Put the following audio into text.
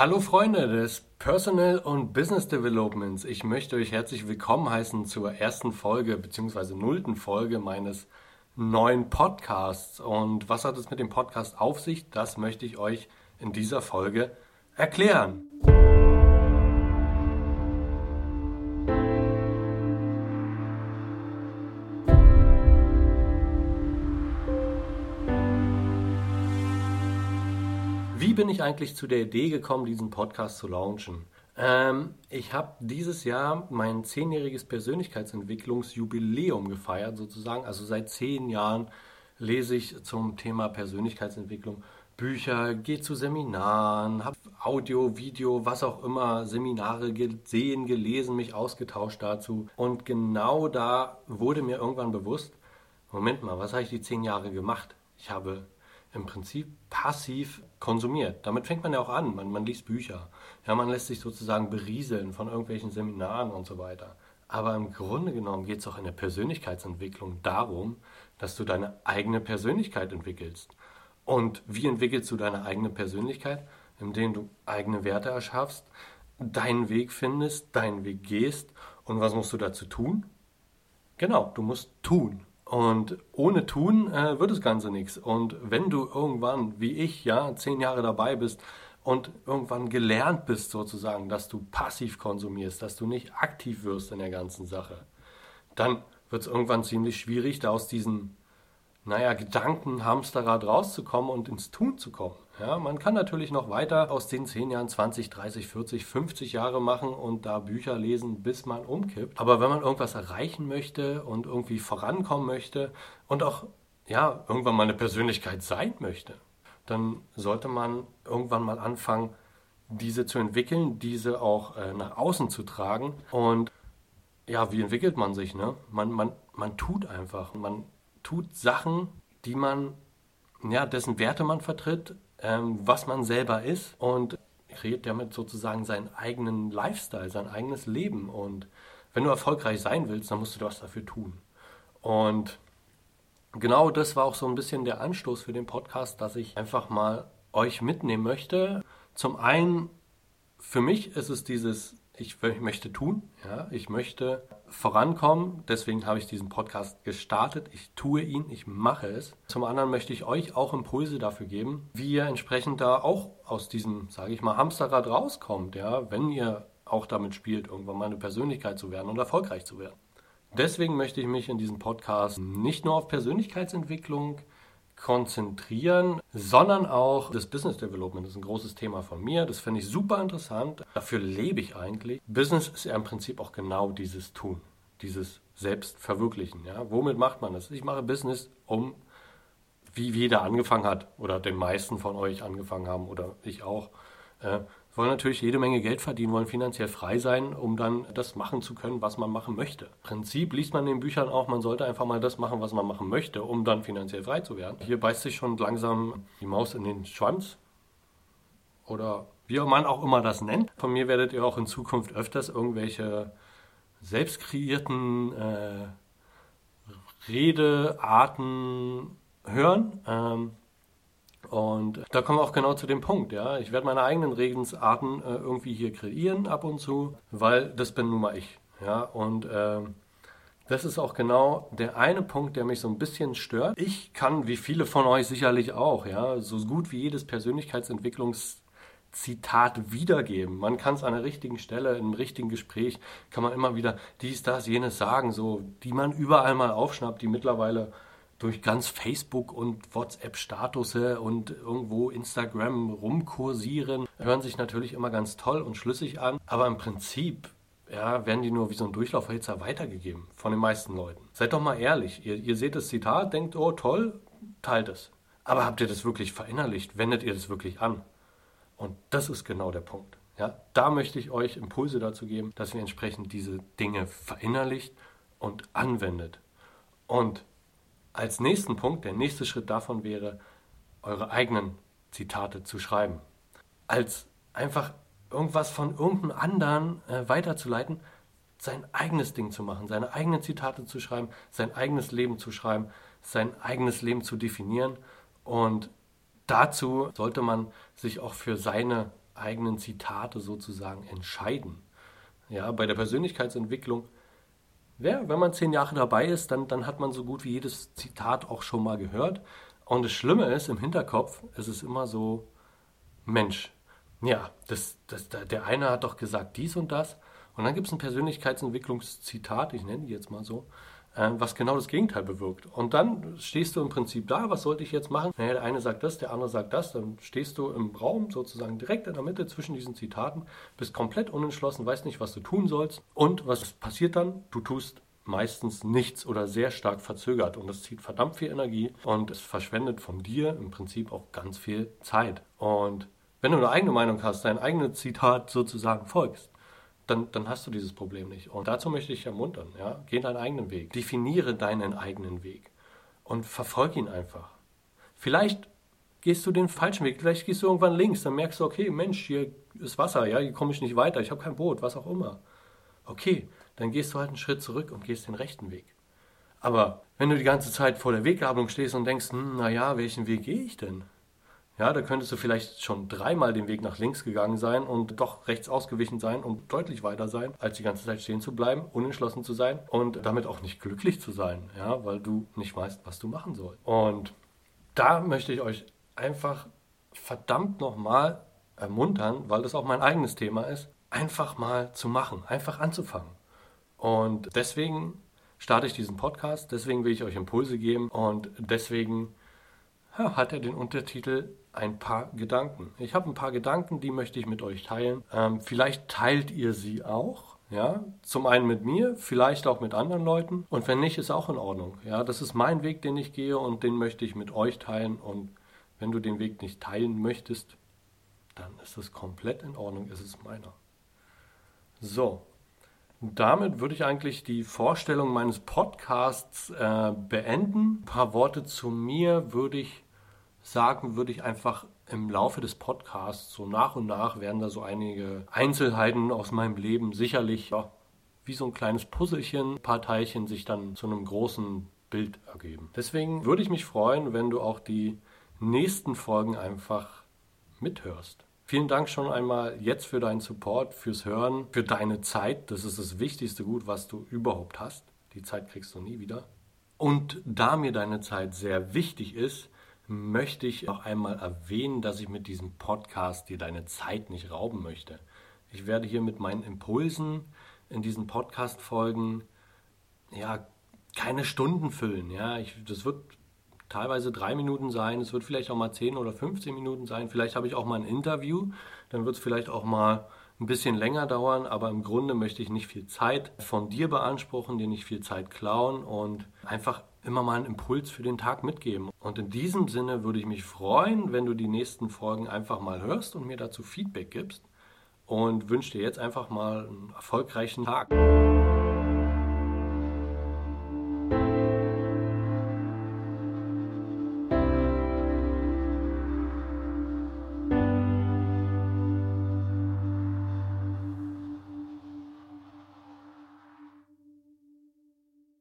Hallo Freunde des Personal und Business Developments. Ich möchte euch herzlich willkommen heißen zur ersten Folge bzw. nullten Folge meines neuen Podcasts. Und was hat es mit dem Podcast auf sich? Das möchte ich euch in dieser Folge erklären. Wie bin ich eigentlich zu der Idee gekommen, diesen Podcast zu launchen? Ähm, ich habe dieses Jahr mein zehnjähriges Persönlichkeitsentwicklungsjubiläum gefeiert, sozusagen. Also seit zehn Jahren lese ich zum Thema Persönlichkeitsentwicklung Bücher, gehe zu Seminaren, habe Audio, Video, was auch immer, Seminare gesehen, gelesen, mich ausgetauscht dazu. Und genau da wurde mir irgendwann bewusst, Moment mal, was habe ich die zehn Jahre gemacht? Ich habe im Prinzip passiv konsumiert. Damit fängt man ja auch an. Man, man liest Bücher. Ja, man lässt sich sozusagen berieseln von irgendwelchen Seminaren und so weiter. Aber im Grunde genommen geht es auch in der Persönlichkeitsentwicklung darum, dass du deine eigene Persönlichkeit entwickelst. Und wie entwickelst du deine eigene Persönlichkeit? Indem du eigene Werte erschaffst, deinen Weg findest, deinen Weg gehst. Und was musst du dazu tun? Genau, du musst tun. Und ohne Tun äh, wird das Ganze nichts. Und wenn du irgendwann, wie ich, ja, zehn Jahre dabei bist und irgendwann gelernt bist, sozusagen, dass du passiv konsumierst, dass du nicht aktiv wirst in der ganzen Sache, dann wird es irgendwann ziemlich schwierig, da aus diesen, naja, Gedankenhamsterrad rauszukommen und ins Tun zu kommen. Ja, man kann natürlich noch weiter aus den 10 Jahren 20, 30, 40, 50 Jahre machen und da Bücher lesen, bis man umkippt. Aber wenn man irgendwas erreichen möchte und irgendwie vorankommen möchte und auch ja, irgendwann mal eine Persönlichkeit sein möchte, dann sollte man irgendwann mal anfangen, diese zu entwickeln, diese auch äh, nach außen zu tragen. Und ja, wie entwickelt man sich? Ne? Man, man, man tut einfach. Man tut Sachen, die man, ja, dessen Werte man vertritt, ähm, was man selber ist und kreiert damit sozusagen seinen eigenen Lifestyle, sein eigenes Leben. Und wenn du erfolgreich sein willst, dann musst du was dafür tun. Und genau das war auch so ein bisschen der Anstoß für den Podcast, dass ich einfach mal euch mitnehmen möchte. Zum einen, für mich ist es dieses ich möchte tun, ja, ich möchte vorankommen, deswegen habe ich diesen Podcast gestartet. Ich tue ihn, ich mache es. Zum anderen möchte ich euch auch Impulse dafür geben, wie ihr entsprechend da auch aus diesem, sage ich mal, Hamsterrad rauskommt, ja, wenn ihr auch damit spielt, irgendwann mal eine Persönlichkeit zu werden und erfolgreich zu werden. Deswegen möchte ich mich in diesem Podcast nicht nur auf Persönlichkeitsentwicklung konzentrieren, sondern auch das Business Development das ist ein großes Thema von mir. Das finde ich super interessant. Dafür lebe ich eigentlich. Business ist ja im Prinzip auch genau dieses Tun, dieses Selbstverwirklichen. Ja? Womit macht man das? Ich mache Business, um wie jeder angefangen hat oder den meisten von euch angefangen haben oder ich auch, äh, wollen natürlich jede Menge Geld verdienen, wollen finanziell frei sein, um dann das machen zu können, was man machen möchte. Im Prinzip liest man in den Büchern auch, man sollte einfach mal das machen, was man machen möchte, um dann finanziell frei zu werden. Hier beißt sich schon langsam die Maus in den Schwanz oder wie man auch immer das nennt. Von mir werdet ihr auch in Zukunft öfters irgendwelche selbst kreierten äh, Redearten hören. Ähm, und da kommen wir auch genau zu dem Punkt, ja. Ich werde meine eigenen Redensarten äh, irgendwie hier kreieren ab und zu, weil das bin nun mal ich, ja. Und äh, das ist auch genau der eine Punkt, der mich so ein bisschen stört. Ich kann, wie viele von euch sicherlich auch, ja, so gut wie jedes Persönlichkeitsentwicklungszitat wiedergeben. Man kann es an der richtigen Stelle, im richtigen Gespräch, kann man immer wieder dies, das, jenes sagen, so, die man überall mal aufschnappt, die mittlerweile durch ganz Facebook und WhatsApp-Status und irgendwo Instagram rumkursieren, hören sich natürlich immer ganz toll und schlüssig an, aber im Prinzip ja, werden die nur wie so ein Durchlaufhitzer weitergegeben von den meisten Leuten. Seid doch mal ehrlich, ihr, ihr seht das Zitat, denkt, oh toll, teilt es. Aber habt ihr das wirklich verinnerlicht? Wendet ihr das wirklich an? Und das ist genau der Punkt. Ja, da möchte ich euch Impulse dazu geben, dass ihr entsprechend diese Dinge verinnerlicht und anwendet. Und als nächsten Punkt, der nächste Schritt davon wäre, eure eigenen Zitate zu schreiben. Als einfach irgendwas von irgendeinem anderen äh, weiterzuleiten, sein eigenes Ding zu machen, seine eigenen Zitate zu schreiben, sein eigenes Leben zu schreiben, sein eigenes Leben zu definieren. Und dazu sollte man sich auch für seine eigenen Zitate sozusagen entscheiden. Ja, bei der Persönlichkeitsentwicklung, ja, wenn man zehn Jahre dabei ist, dann, dann hat man so gut wie jedes Zitat auch schon mal gehört. Und das Schlimme ist, im Hinterkopf ist es immer so, Mensch, ja, das, das, der eine hat doch gesagt dies und das. Und dann gibt es ein Persönlichkeitsentwicklungszitat, ich nenne die jetzt mal so, was genau das Gegenteil bewirkt. Und dann stehst du im Prinzip da, was sollte ich jetzt machen? Naja, der eine sagt das, der andere sagt das, dann stehst du im Raum sozusagen direkt in der Mitte zwischen diesen Zitaten, bist komplett unentschlossen, weißt nicht, was du tun sollst. Und was passiert dann? Du tust meistens nichts oder sehr stark verzögert und das zieht verdammt viel Energie und es verschwendet von dir im Prinzip auch ganz viel Zeit. Und wenn du eine eigene Meinung hast, dein eigenes Zitat sozusagen folgst, dann, dann hast du dieses Problem nicht. Und dazu möchte ich ermuntern, ja, geh deinen eigenen Weg, definiere deinen eigenen Weg und verfolge ihn einfach. Vielleicht gehst du den falschen Weg, vielleicht gehst du irgendwann links, dann merkst du, okay, Mensch, hier ist Wasser, ja, hier komme ich nicht weiter, ich habe kein Boot, was auch immer. Okay, dann gehst du halt einen Schritt zurück und gehst den rechten Weg. Aber wenn du die ganze Zeit vor der Weggabelung stehst und denkst, hm, naja, welchen Weg gehe ich denn? Ja, da könntest du vielleicht schon dreimal den Weg nach links gegangen sein und doch rechts ausgewichen sein und deutlich weiter sein, als die ganze Zeit stehen zu bleiben, unentschlossen zu sein und damit auch nicht glücklich zu sein, ja, weil du nicht weißt, was du machen sollst. Und da möchte ich euch einfach verdammt nochmal ermuntern, weil das auch mein eigenes Thema ist, einfach mal zu machen, einfach anzufangen. Und deswegen starte ich diesen Podcast, deswegen will ich euch Impulse geben und deswegen hat er den Untertitel ein paar Gedanken. Ich habe ein paar Gedanken, die möchte ich mit euch teilen. Ähm, vielleicht teilt ihr sie auch. Ja, zum einen mit mir, vielleicht auch mit anderen Leuten. Und wenn nicht, ist auch in Ordnung. Ja, das ist mein Weg, den ich gehe und den möchte ich mit euch teilen. Und wenn du den Weg nicht teilen möchtest, dann ist das komplett in Ordnung. Es ist meiner. So, damit würde ich eigentlich die Vorstellung meines Podcasts äh, beenden. Ein paar Worte zu mir würde ich sagen, würde ich einfach im Laufe des Podcasts so nach und nach werden da so einige Einzelheiten aus meinem Leben sicherlich ja, wie so ein kleines Puzzelchen, ein paar Teilchen sich dann zu einem großen Bild ergeben. Deswegen würde ich mich freuen, wenn du auch die nächsten Folgen einfach mithörst. Vielen Dank schon einmal jetzt für deinen Support, fürs Hören, für deine Zeit. Das ist das wichtigste Gut, was du überhaupt hast. Die Zeit kriegst du nie wieder. Und da mir deine Zeit sehr wichtig ist, möchte ich noch einmal erwähnen, dass ich mit diesem Podcast dir deine Zeit nicht rauben möchte. Ich werde hier mit meinen Impulsen in diesen Podcast-Folgen ja keine Stunden füllen. Ja, ich, das wird teilweise drei Minuten sein, es wird vielleicht auch mal zehn oder 15 Minuten sein. Vielleicht habe ich auch mal ein Interview, dann wird es vielleicht auch mal ein bisschen länger dauern, aber im Grunde möchte ich nicht viel Zeit von dir beanspruchen, dir nicht viel Zeit klauen und einfach immer mal einen Impuls für den Tag mitgeben. Und in diesem Sinne würde ich mich freuen, wenn du die nächsten Folgen einfach mal hörst und mir dazu Feedback gibst. Und wünsche dir jetzt einfach mal einen erfolgreichen Tag.